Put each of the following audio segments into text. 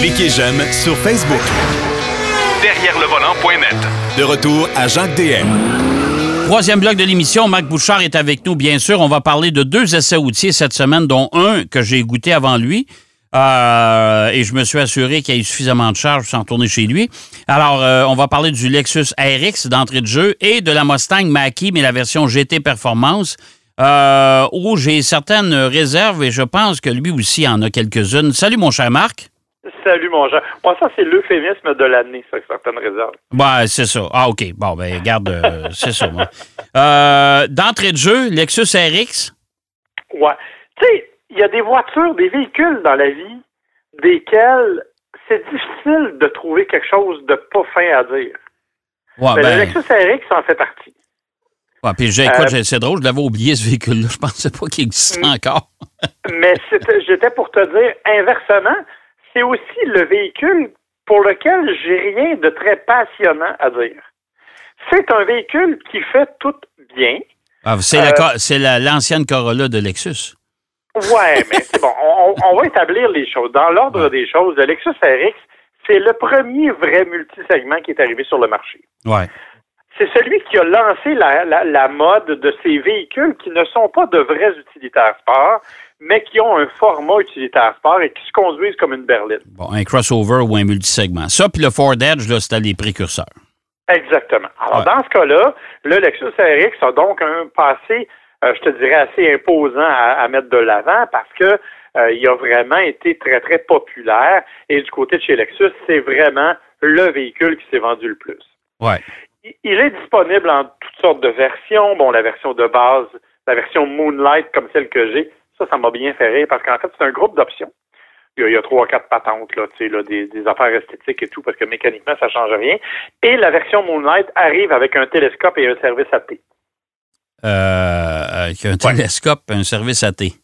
Cliquez j'aime sur Facebook. Derrière le volant.net. De retour à Jacques DM. Troisième bloc de l'émission, Marc Bouchard est avec nous, bien sûr. On va parler de deux essais routiers cette semaine, dont un que j'ai goûté avant lui. Euh, et je me suis assuré qu'il y ait suffisamment de charge sans tourner chez lui. Alors, euh, on va parler du Lexus RX d'entrée de jeu et de la Mustang Mach-E, mais la version GT Performance, euh, où j'ai certaines réserves et je pense que lui aussi en a quelques-unes. Salut, mon cher Marc. Salut, mon Jean. Moi, ça, c'est l'euphémisme de l'année, ça, certaines réserves. Ben, c'est ça. Ah, OK. Bon, ben, regarde, euh, c'est ça. moi. Euh, D'entrée de jeu, Lexus RX. Ouais. Tu sais, il y a des voitures, des véhicules dans la vie desquels c'est difficile de trouver quelque chose de pas fin à dire. Ouais, Mais ben, le Lexus RX en fait partie. Ouais, puis j'ai- écoute, Euh, c'est drôle, je l'avais oublié, ce véhicule-là. Je pensais pas qu'il existait encore. Mais j'étais pour te dire, inversement, c'est aussi le véhicule pour lequel j'ai rien de très passionnant à dire. C'est un véhicule qui fait tout bien. Ah, c'est Euh, c'est la- l'ancienne Corolla de Lexus. Ouais, mais c'est bon. On, on va établir les choses. Dans l'ordre des choses, le Lexus RX, c'est le premier vrai multisegment qui est arrivé sur le marché. Ouais. C'est celui qui a lancé la, la- la mode de ces véhicules qui ne sont pas de vrais utilitaires sport, mais qui ont un format utilitaire sport et qui se conduisent comme une berline. Bon, un crossover ou un multisegment. Ça, puis le Ford Edge, là, c'était les précurseurs. Exactement. Alors, Ouais. dans ce cas-là, le Lexus RX a donc un passé, euh, je te dirais, assez imposant à, à mettre de l'avant parce que euh, il a vraiment été très, très populaire. Et du côté de chez Lexus, c'est vraiment le véhicule qui s'est vendu le plus. Ouais. Il- est disponible en toutes sortes de versions. Bon, la version de base, la version Moonlight comme celle que j'ai, ça, ça m'a bien fait rire parce qu'en fait, c'est un groupe d'options. Il y a, trois, quatre patentes, là, tu sais, là, des, des affaires esthétiques et tout, parce que mécaniquement, ça change rien. Et la version Moonlight arrive avec un télescope et un service AT. Euh, avec un télescope, un service AT.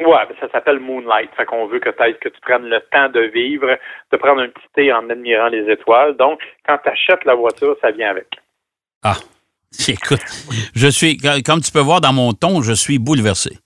Ouais, ça s'appelle Moonlight. Fait qu'on veut que peut-être que tu prennes le temps de vivre, de prendre un petit thé en admirant les étoiles. Donc, quand tu achètes la voiture, ça vient avec. Ah, écoute, je suis, comme tu peux voir dans mon ton, je suis bouleversé.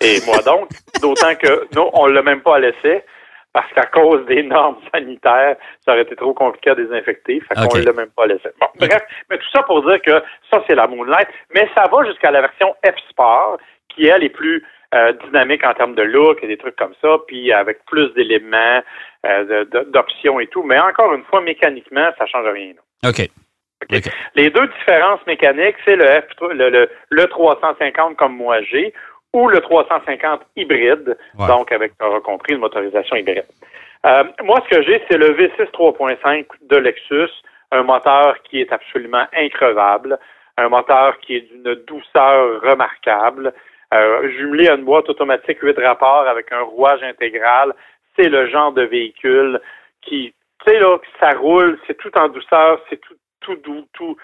Et moi donc, d'autant que nous, on l'a même pas l'essai, parce qu'à cause des normes sanitaires, ça aurait été trop compliqué à désinfecter. Fait qu'on Ok. l'a même pas l'essai. Bon, bref, mais tout ça pour dire que ça, c'est la Moonlight, mais ça va jusqu'à la version F-Sport, qui, elle, est plus euh, dynamique en termes de look et des trucs comme ça, puis avec plus d'éléments, euh, d'options et tout. Mais encore une fois, mécaniquement, ça change rien. non. OK. Les deux différences mécaniques, c'est le, F, le, le, le 350 comme moi j'ai ou le 350 hybride, Ouais. donc avec, tu auras compris, une motorisation hybride. Euh, moi, ce que j'ai, c'est le V6 3.5 de Lexus, un moteur qui est absolument increvable, un moteur qui est d'une douceur remarquable, euh, jumelé à une boîte automatique 8 rapports avec un rouage intégral. C'est le genre de véhicule qui, tu sais, là, ça roule, c'est tout en douceur, c'est tout, tout doux, tout,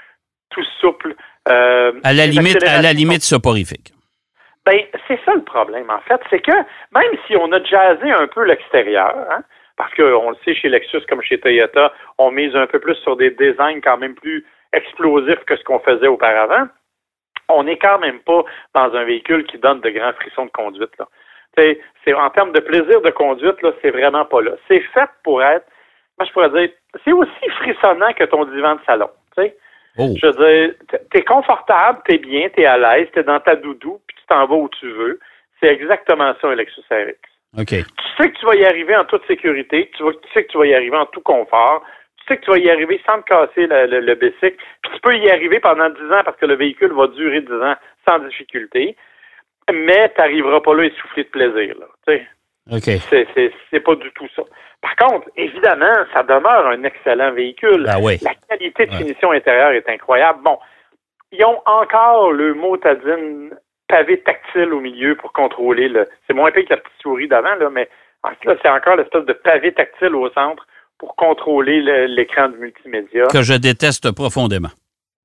tout souple. Euh, À la limite, à la limite soporifique. ben, c'est ça le problème, en fait. C'est que même si on a jazzé un peu l'extérieur, hein, parce qu'on le sait chez Lexus comme chez Toyota, on mise un peu plus sur des designs quand même plus explosifs que ce qu'on faisait auparavant, on n'est quand même pas dans un véhicule qui donne de grands frissons de conduite. Là. C'est, en termes de plaisir de conduite, là, c'est vraiment pas là. C'est fait pour être, moi je pourrais dire, c'est aussi frissonnant que ton divan de salon. Oh. Je veux dire, t'es confortable, t'es bien, t'es à l'aise, t'es dans ta doudou, puis tu t'en vas où tu veux. C'est exactement ça un Lexus RX. Tu sais que tu vas y arriver en toute sécurité, tu, vas, tu sais que tu vas y arriver en tout confort, sais que tu vas y arriver sans te casser le, le, le bicycle, puis tu peux y arriver pendant 10 ans parce que le véhicule va durer 10 ans sans difficulté, mais tu n'arriveras pas là essoufflé de plaisir. Là. OK. c'est, pas du tout ça. Par contre, évidemment, ça demeure un excellent véhicule. Ah oui. La qualité de Ouais. finition intérieure est incroyable. Bon, ils ont encore le motadine pavé tactile au milieu pour contrôler le. C'est moins pire que la petite souris d'avant, là, mais cas, c'est encore l'espèce de pavé tactile au centre pour contrôler le- l'écran du multimédia. Que je déteste profondément.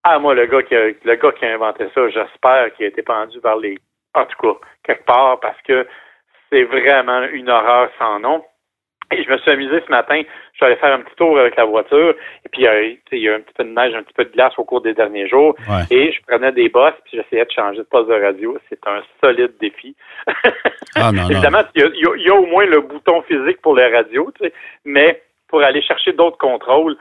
Ah, moi, le gars qui a, le gars qui a inventé ça, j'espère qu'il a été pendu par les. En tout cas, quelque part, parce que c'est vraiment une horreur sans nom. Et je me suis amusé ce matin. Je suis allé faire un petit tour avec la voiture. Et puis, euh, il y a un petit peu de neige, un petit peu de glace au cours des derniers jours. Ouais. Et je prenais des bosses, puis j'essayais de changer de poste de radio. C'est un solide défi. Ah, non. Évidemment, il y, y a au moins le bouton physique pour les radios, tu sais, mais pour aller chercher d'autres contrôles,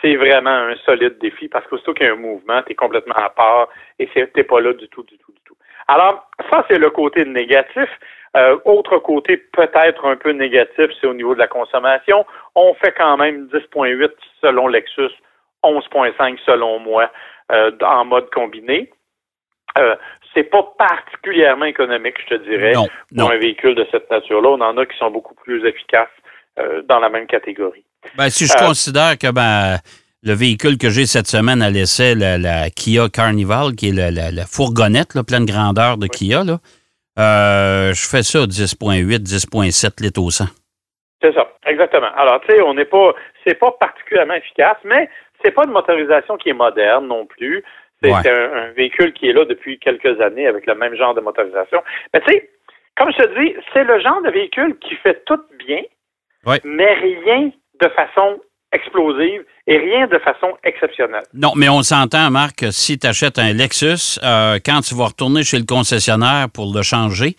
c'est vraiment un solide défi parce qu'aussitôt qu'il y a un mouvement, tu es complètement à part et tu n'es pas là du tout, du tout, du tout. Alors, ça, c'est le côté négatif. Euh, autre côté peut-être un peu négatif, c'est au niveau de la consommation. On fait quand même 10,8 selon Lexus, 11,5 selon moi euh, en mode combiné. Euh, c'est pas particulièrement économique, je te dirais, Non, pour non. un véhicule de cette nature-là. On en a qui sont beaucoup plus efficaces euh, dans la même catégorie. Ben, si je Euh, considère que ben, le véhicule que j'ai cette semaine à l'essai, la, la Kia Carnival, qui est la, la- la fourgonnette, là, pleine grandeur de Kia, là, euh, je fais ça 10,8, 10,7 litres au 100. C'est ça, exactement. Alors, tu sais, on n'est pas, c'est pas particulièrement efficace, mais c'est pas une motorisation qui est moderne non plus. C'est Ouais. c'est un, un véhicule qui est là depuis quelques années avec le même genre de motorisation. Mais tu sais, comme je te dis, c'est le genre de véhicule qui fait tout bien, Mais rien de façon explosive et rien de façon exceptionnelle. Non, mais on s'entend, Marc, que si tu achètes un Lexus, euh, quand tu vas retourner chez le concessionnaire pour le changer,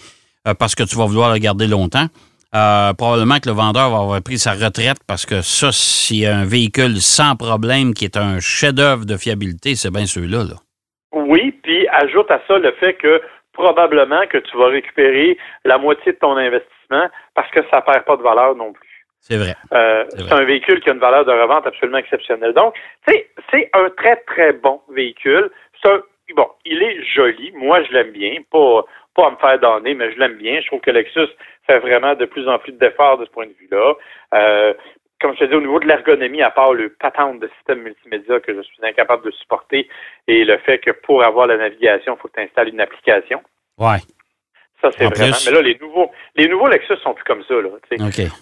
euh, parce que tu vas vouloir le garder longtemps, euh, probablement que le vendeur va avoir pris sa retraite parce que ça, c'est un véhicule sans problème qui est un chef-d'œuvre de fiabilité, c'est bien ceux-là. Là. Oui, puis ajoute à ça le fait que probablement que tu vas récupérer la moitié de ton investissement parce que ça perd pas de valeur non plus. C'est vrai. Euh, C'est un véhicule qui a une valeur de revente absolument exceptionnelle. Donc, c'est un très, très bon véhicule. Un- bon, il est joli. Moi, je l'aime bien. Pas, pas à me faire donner, mais je l'aime bien. Je trouve que Lexus fait vraiment de plus en plus d'efforts de ce point de vue-là. Euh, comme je te dis, au niveau de l'ergonomie, à part le patente de système multimédia que je suis incapable de supporter et le fait que pour avoir la navigation, il faut que tu installes une application. Ouais. Ça, c'est En vraiment. plus- Mais là, les nouveaux, les nouveaux Lexus sont plus comme ça. Là.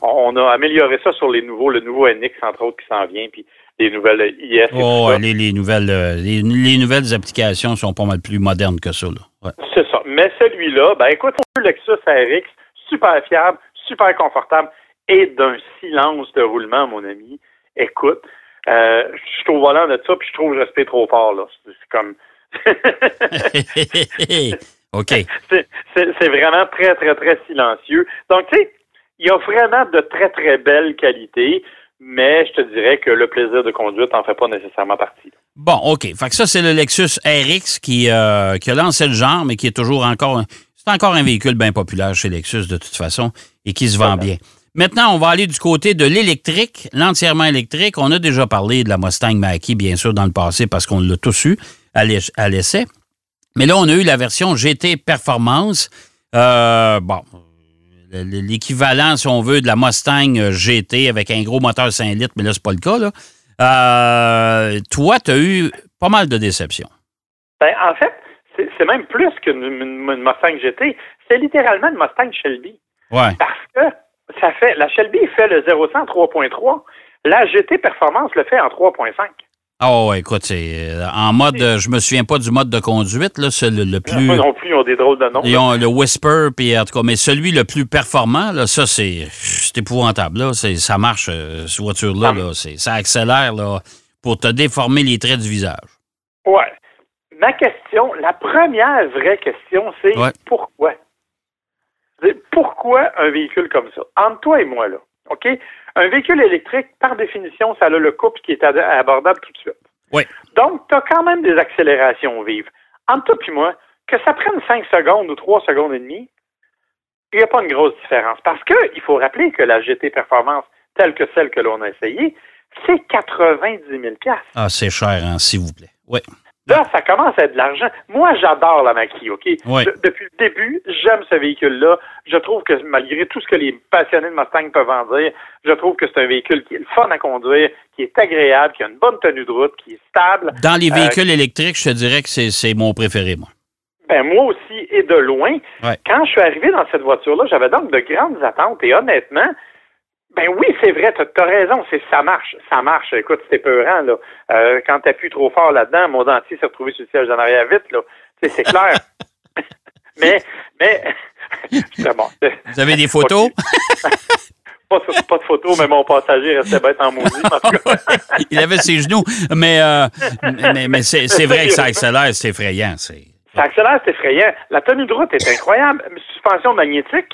On on a amélioré ça sur les nouveaux, le nouveau NX, entre autres, qui s'en vient, puis les nouvelles IS et Oh, tout les, les nouvelles, euh, les, les nouvelles applications sont pas mal plus modernes que ça. Ouais. C'est ça. Mais celui-là, ben écoute, un Lexus RX, super fiable, super confortable et d'un silence de roulement, mon ami. Écoute, euh, je suis au volant de ça, puis je trouve que je respire trop fort, là. C'est comme... OK. c'est vraiment très, très, très silencieux. Donc, tu sais, il y a vraiment de très, très belles qualités, mais je te dirais que le plaisir de conduite n'en fait pas nécessairement partie. Bon, OK. Fait que ça, c'est le Lexus RX qui, euh, qui a lancé le genre, mais qui est toujours encore. un- C'est encore un véhicule bien populaire chez Lexus, de toute façon, et qui se vend bien. Maintenant, on va aller du côté de l'électrique, l'entièrement électrique. On a déjà parlé de la Mustang Mach-E, bien sûr, dans le passé, parce qu'on l'a tous eu à l'essai. Mais là, on a eu la version GT Performance. Euh, bon, l'équivalent, si on veut, de la Mustang GT avec un gros moteur 5 litres, mais là, c'est pas le cas. Là. Euh, toi, tu as eu pas mal de déceptions. Ben, en fait, c'est même plus qu'une une- une Mustang GT. C'est littéralement une Mustang Shelby. Ouais. Parce que ça fait, la Shelby fait le 0 en 3.3. La GT Performance le fait en 3.5. Ah ouais, écoute, c'est euh, en mode, je me souviens pas du mode de conduite, là, c'est le, le plus. Pas non plus, ils ont des drôles de noms. Ils ont le Whisper, puis en tout cas, mais celui le plus performant, là, ça, c'est c'est épouvantable. Là. C'est- Ça marche, euh, cette voiture-là. Ah. Là, c'est- ça accélère là, pour te déformer les traits du visage. Ouais. Ma question, la première vraie question, c'est Ouais. pourquoi? Pourquoi un véhicule comme ça? Entre toi et moi, là, OK? Un véhicule électrique, par définition, ça a le couple qui est abordable tout de suite. Oui. Donc, tu as quand même des accélérations vives. Entre toi et moi, que ça prenne 5 secondes ou 3 secondes et demie, il n'y a pas une grosse différence. Parce que il faut rappeler que la GT Performance, telle que celle que l'on a essayée, c'est 90 000 Ah, c'est cher, hein, s'il vous plaît. Oui. Là, ça commence à être de l'argent. Moi, j'adore la Mach-E, OK? Oui. De- depuis le début, j'aime ce véhicule-là. Je trouve que malgré tout ce que les passionnés de Mustang peuvent en dire, je trouve que c'est un véhicule qui est le fun à conduire, qui est agréable, qui a une bonne tenue de route, qui est stable. Dans les Euh, véhicules électriques, je te dirais que c'est c'est mon préféré, moi. Ben, moi aussi, et de loin. Ouais. Quand je suis arrivé dans cette voiture-là, j'avais donc de grandes attentes. Et honnêtement, ben oui, c'est vrai, t'as as raison, c'est ça marche, ça marche. Écoute, c'est peurant, là. Euh, quand t'appuies trop fort là-dedans, mon dentier s'est retrouvé sur le siège d'en arrière vite, là. Tu c'est clair. mais, mais, c'est bon. Vous avez des photos? pas, pas de photo, mais mon passager restait bête en maudit. en tout cas. Il avait ses genoux. Mais, euh, mais, mais c'est vrai que ça accélère, c'est effrayant. c'est- Ça accélère, c'est effrayant. La tenue de route est incroyable. Suspension magnétique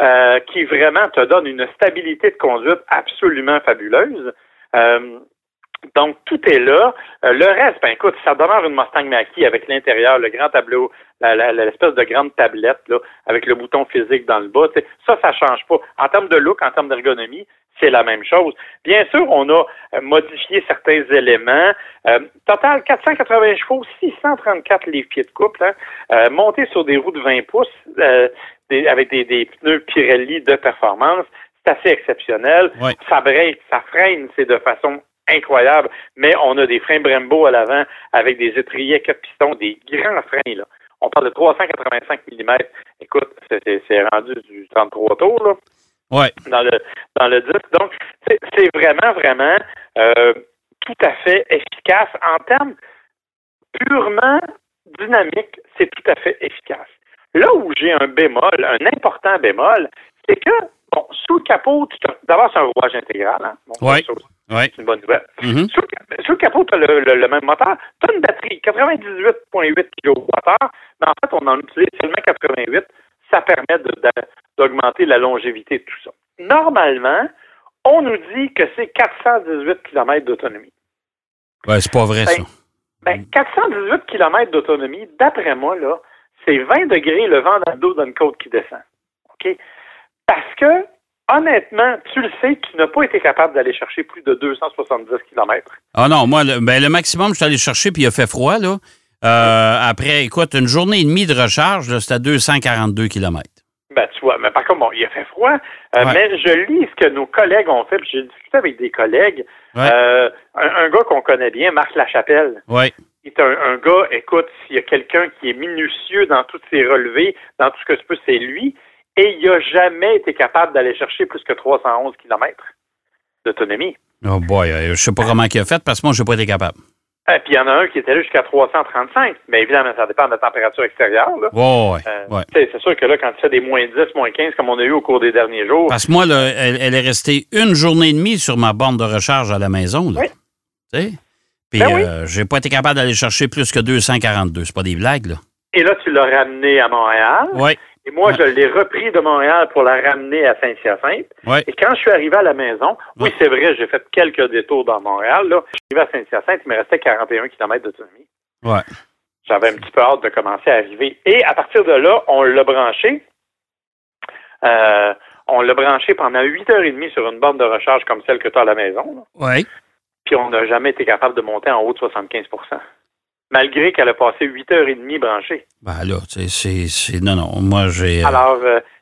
euh, qui vraiment te donne une stabilité de conduite absolument fabuleuse. Euh, donc, tout est là. Euh, le reste, ben écoute, ça demeure une Mustang Mach-E avec l'intérieur, le grand tableau, la- la- la- l'espèce de grande tablette là, avec le bouton physique dans le bas. Tu sais, ça, ça change pas. En termes de look, en termes d'ergonomie, c'est la même chose. Bien sûr, on a euh, modifié certains éléments. Euh, total, 480 chevaux, 634 livres-pieds de couple, hein, euh, monté sur des roues de 20 pouces euh, des- avec des, des pneus Pirelli de performance. C'est assez exceptionnel. Ouais. Ça break, ça freine, c'est de façon incroyable, mais on a des freins Brembo à l'avant avec des étriers à quatre pistons, des grands freins, là. On parle de 385 mm. Écoute, c'est- rendu du 33 tours, là Ouais. dans le dans le disque. Donc, c'est vraiment, vraiment euh, tout à fait efficace. En termes purement dynamiques, c'est tout à fait efficace. Là où j'ai un bémol, un important bémol, c'est que, bon, sous le capot, d'abord, c'est un rouage intégral. Hein? Bon, Ouais. Ouais. C'est une bonne nouvelle. Mhm. Sous, le- capot, tu as le, le- le même moteur. Tu as une batterie, 98,8 kWh, mais en fait, on en utilise seulement 88. Ça permet d'augmenter la longévité de tout ça. Normalement, on nous dit que c'est 418 km d'autonomie. Ouais, c'est pas vrai, ça. Ben, 418 km d'autonomie, d'après moi, là, c'est 20 degrés le vent dans le dos d'une côte qui descend. OK? Parce que, honnêtement, tu le sais, tu n'as pas été capable d'aller chercher plus de 270 km. Ah non, moi, le, ben, le maximum, je suis allé chercher, puis il a fait froid, là. Euh, après, écoute, une journée et demie de recharge, c'était à 242 km. Ben, tu vois, mais par contre, bon, il a fait froid, euh, Ouais. mais je lis ce que nos collègues ont fait, puis j'ai discuté avec des collègues. Ouais. Euh, un, un gars qu'on connaît bien, Marc Lachapelle, Oui. il est un, un gars, écoute, s'il y a quelqu'un qui est minutieux dans toutes ses relevés, dans tout ce que tu peux, c'est lui, et il n'a jamais été capable d'aller chercher plus que 311 km d'autonomie. Oh boy, euh, je sais pas comment il a fait, parce que moi, je n'ai pas été capable. Euh, puis il y en a un qui était allé jusqu'à 335, mais évidemment, ça dépend de la température extérieure. Là. Ouais, Euh, ouais. C'est sûr que là, quand tu fais des moins 10, moins 15, comme on a eu au cours des derniers jours, Parce que moi, là, elle, elle est restée une journée et demie sur ma borne de recharge à la maison. Là. Oui. Tu sais? Puis, Ben oui. euh, j'ai pas été capable d'aller chercher plus que 242. C'est pas des blagues, là. et là, tu l'as ramené à Montréal. Oui, Et moi, Ouais. je l'ai repris de Montréal pour la ramener à Saint-Hyacinthe. Et quand je suis arrivé à la maison, oui, Ouais. c'est vrai, j'ai fait quelques détours dans Montréal. Là, je suis arrivé à Saint-Hyacinthe, il me restait 41 km d'autonomie. Ouais. J'avais un petit peu hâte de commencer à arriver. Et à partir de là, on l'a branché. Euh, on l'a branché pendant 8h30 sur une borne de recharge comme celle que tu as à la maison. Oui. Puis on n'a jamais été capable de monter en haut de 75 Malgré qu'elle a passé 8h30 branchée. Ben là, tu sais, c'est, c'est. Non, non. Moi, j'ai. euh, Alors,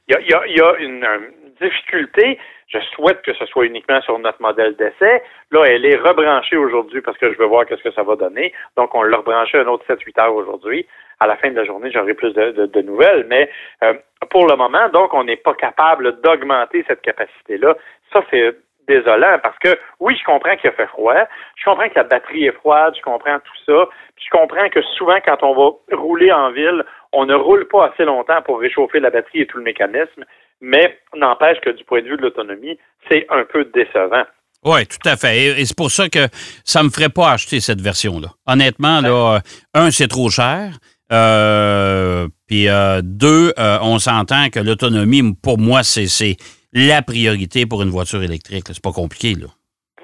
il y a, y a- y a une, une difficulté. Je souhaite que ce soit uniquement sur notre modèle d'essai. Là, elle est rebranchée aujourd'hui parce que je veux voir qu'est-ce que ça va donner. Donc, on l'a rebranché un autre 7-8 heures aujourd'hui. À la fin de la journée, j'aurai plus de, de- de nouvelles. Mais euh, pour le moment, donc, on n'est pas capable d'augmenter cette capacité-là. Ça, c'est désolant parce que oui, je comprends qu'il a fait froid, je comprends que la batterie est froide, je comprends tout ça, puis je comprends que souvent quand on va rouler en ville, on ne roule pas assez longtemps pour réchauffer la batterie et tout le mécanisme, mais n'empêche que du point de vue de l'autonomie, c'est un peu décevant. Oui, tout à fait. Et, c'est pour ça que ça me ferait pas acheter cette version-là. Honnêtement, là, un, c'est trop cher. Euh, puis euh, deux, euh, on s'entend que l'autonomie, pour moi, c'est la priorité pour une voiture électrique. C'est pas compliqué, là.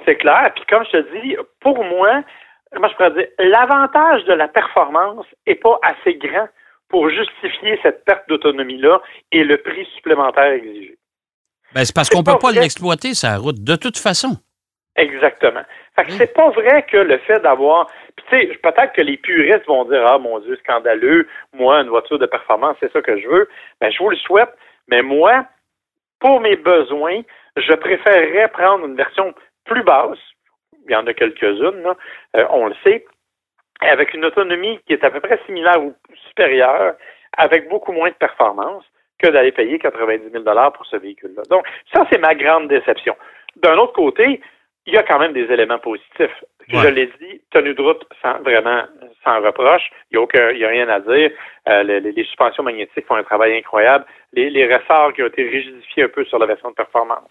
C'est clair. Puis comme je te dis, pour moi, moi je pourrais dire, l'avantage de la performance est pas assez grand pour justifier cette perte d'autonomie-là et le prix supplémentaire exigé. Ben, c'est parce qu'on peut pas l'exploiter, sa route, de toute façon. Exactement. Fait que c'est pas vrai que le fait d'avoir. Puis tu sais, peut-être que les puristes vont dire Ah mon Dieu, scandaleux, moi, une voiture de performance, c'est ça que je veux. Ben, je vous le souhaite, mais moi, pour mes besoins, je préférerais prendre une version plus basse. Il y en a quelques-unes, euh, on le sait, avec une autonomie qui est à peu près similaire ou supérieure, avec beaucoup moins de performance que d'aller payer 90 000 pour ce véhicule-là. Donc, ça, c'est ma grande déception. D'un autre côté, il y a quand même des éléments positifs. Je Ouais. l'ai dit, tenue de route sans, vraiment sans reproche. Il n'y a, aucun- il y a rien à dire. Euh, les, les- les suspensions magnétiques font un travail incroyable. Les, les ressorts qui ont été rigidifiés un peu sur la version de performance,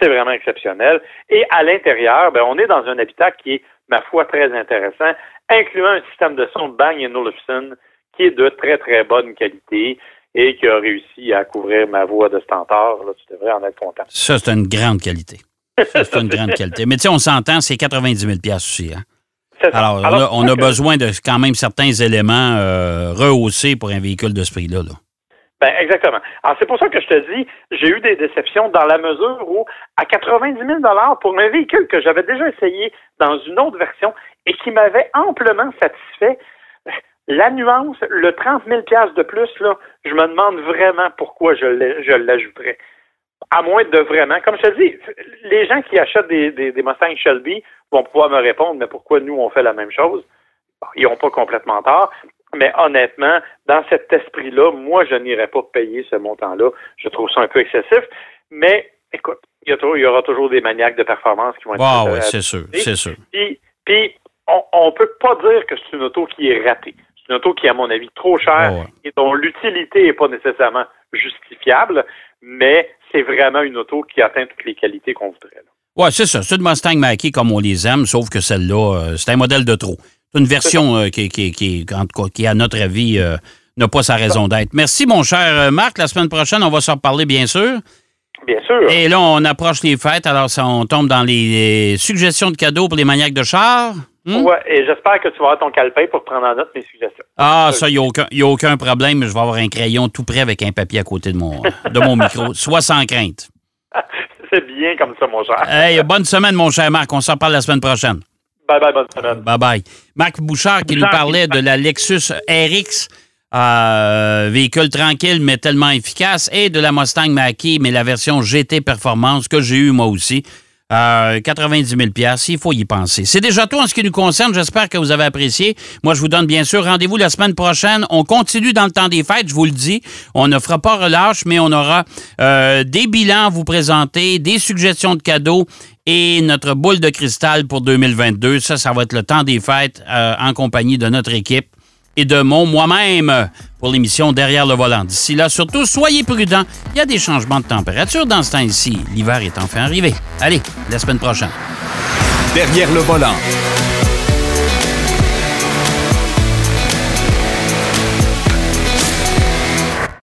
c'est vraiment exceptionnel. Et à l'intérieur, ben, on est dans un habitat qui est, ma foi, très intéressant, incluant un système de son Bang Olufsen qui est de très, très bonne qualité et qui a réussi à couvrir ma voix de stentor. Là, tu devrais en être content. Ça, c'est une grande qualité. C'est une grande qualité. Mais tu sais, on s'entend, c'est 90 000 aussi. Hein? Alors, Alors on a, besoin de quand même certains éléments euh, rehaussés pour un véhicule de ce prix-là. Là. Ben, exactement. Alors, c'est pour ça que je te dis, j'ai eu des déceptions dans la mesure où, à 90 000 pour un véhicule que j'avais déjà essayé dans une autre version et qui m'avait amplement satisfait, la nuance, le 30 000 de plus, là, je me demande vraiment pourquoi je l'ajouterais. À moins de vraiment, comme je te dis, les gens qui achètent des, des, des Mustang Shelby vont pouvoir me répondre, mais pourquoi nous, on fait la même chose? ils n'ont pas complètement tort. Mais honnêtement, dans cet esprit-là, moi, je n'irais pas payer ce montant-là. Je trouve ça un peu excessif. Mais écoute, il y, aura toujours des maniaques de performance qui vont être. Ah oui, c'est sûr, c'est sûr. Puis, on ne peut pas dire que c'est une auto qui est ratée. C'est une auto qui est, à mon avis, trop chère et dont l'utilité n'est pas nécessairement justifiable, mais c'est vraiment une auto qui atteint toutes les qualités qu'on voudrait. Oui, c'est ça. C'est une Mustang mach comme on les aime, sauf que celle-là, euh, c'est un modèle de trop une version euh, qui, qui, qui, à notre avis, euh, n'a pas sa raison d'être. Merci, mon cher Marc. La semaine prochaine, on va s'en reparler, bien sûr. Bien sûr. Et là, on approche les fêtes, alors ça, on tombe dans les suggestions de cadeaux pour les maniaques de char. Hmm? Oui, et j'espère que tu vas avoir ton calepin pour prendre en note mes suggestions. Ah, ça, il n'y a, aucun, a aucun problème. Je vais avoir un crayon tout prêt avec un papier à côté de mon, de mon micro. Sois sans crainte. C'est bien comme ça, mon cher. Hey, bonne semaine, mon cher Marc. On s'en parle la semaine prochaine. Bye bye, bonne semaine. Bye bye. Marc Bouchard qui nous parlait de la Lexus RX, euh, véhicule tranquille mais tellement efficace, et de la Mustang Mach-E, mais la version GT Performance que j'ai eue moi aussi. 90 000 il faut y penser. C'est déjà tout en ce qui nous concerne. J'espère que vous avez apprécié. Moi, je vous donne bien sûr rendez-vous la semaine prochaine. On continue dans le temps des fêtes, je vous le dis. On ne fera pas relâche, mais on aura euh, des bilans à vous présenter, des suggestions de cadeaux et notre boule de cristal pour 2022. Ça, ça va être le temps des fêtes euh, en compagnie de notre équipe et de mon moi-même pour l'émission Derrière le volant. D'ici là, surtout, soyez prudents. Il y a des changements de température dans ce temps ici. L'hiver est enfin arrivé. Allez, la semaine prochaine. Derrière le volant.